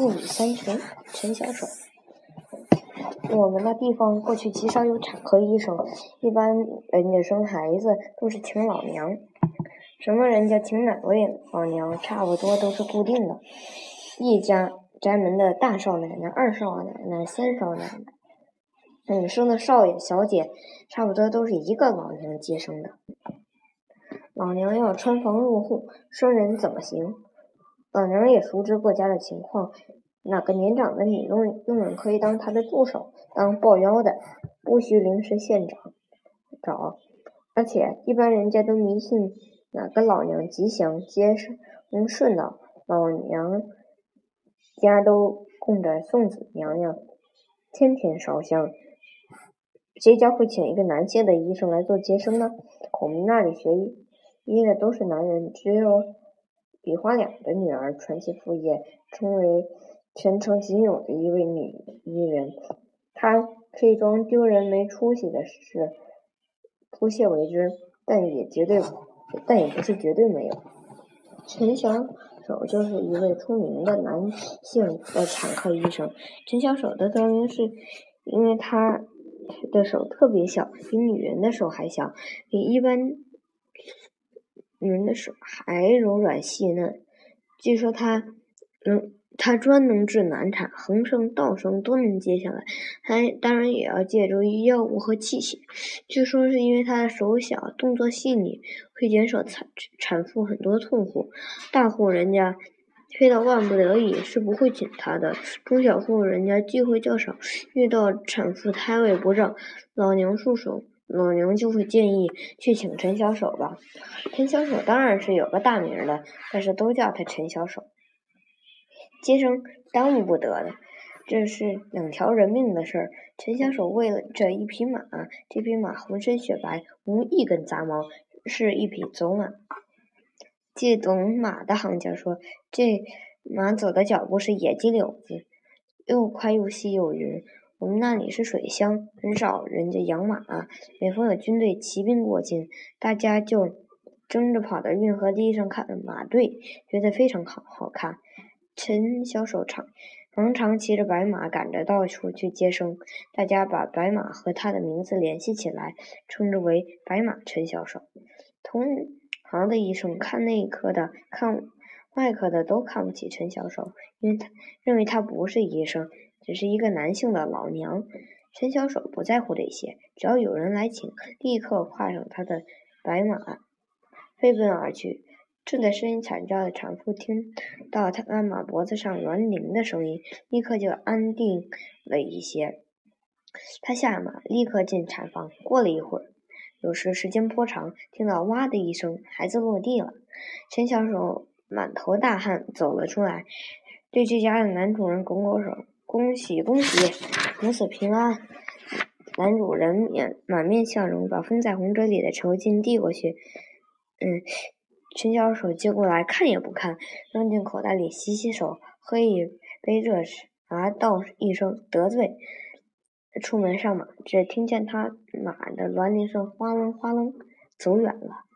一语三全，陈小手。我们的地方过去极少有产科医生，一般人家生孩子都是请老娘。什么人家请哪位老娘，差不多都是固定的。一家宅门的大少奶奶、二少奶奶、三少奶奶，嗯，生的少爷、小姐，差不多都是一个老娘接生的。老娘要穿房入户，生人怎么行？老娘也熟知各家的情况，哪个年长的女佣佣人可以当她的助手、当抱腰的，不需临时现找。找，而且一般人家都迷信哪个老娘吉祥、接生顺道，老娘家都供着送子娘娘，天天烧香。谁家会请一个男性的医生来做接生呢？我们那里学。医的都是男人，只有比花两的女儿传奇副业，成为全城仅有的一位女医人。她可以装丢人没出息的事，不屑为之，但也绝对，但也不是绝对没有。陈小手就是一位出名的男性的产科医生。陈小手的得名是因为他的手特别小，比女人的手还小，比一般。女人的手还柔软细嫩，据说她能，她专能治难产，横生、倒生都能接下来，还当然也要借助于药物和器械。据说是因为她的手小，动作细腻，会减少产产妇很多痛苦。大户人家非到万不得已是不会请她的，中小户人家聚会较少，遇到产妇胎位不正，老娘束手。老娘就会建议去请陈小手吧。陈小手当然是有个大名的，但是都叫他陈小手。接生耽误不得的，这是两条人命的事儿。陈小手为了这一匹马，这匹马浑身雪白，无一根杂毛，是一匹走马。既懂马的行家说，这马走的脚步是野鸡柳子，又快又细又匀。我们那里是水乡，很少人家养马。每逢有军队骑兵过境，大家就争着跑到运河堤上看马队，觉得非常好好看。陈小手常常常骑着白马赶着到处去接生，大家把白马和他的名字联系起来，称之为“白马陈小手”。同行的医生看内科的、看外科的都看不起陈小手，因为他认为他不是医生。只是一个男性的老娘，陈小手不在乎这些，只要有人来请，立刻跨上他的白马，飞奔而去。正在呻吟惨叫的产妇听到他马脖子上銮铃的声音，立刻就安定了一些。他下马，立刻进产房。过了一会儿，有时时间颇长，听到哇的一声，孩子落地了。陈小手满头大汗走了出来，对这家的男主人拱拱手。恭喜恭喜，母子平安！男主人面满面笑容，把封在红纸里的酬金递过去。嗯，陈小手接过来看也不看，扔进口袋里洗洗手，喝一杯热茶，道一声得罪，出门上马。只听见他马的銮铃声哗楞哗楞，走远了。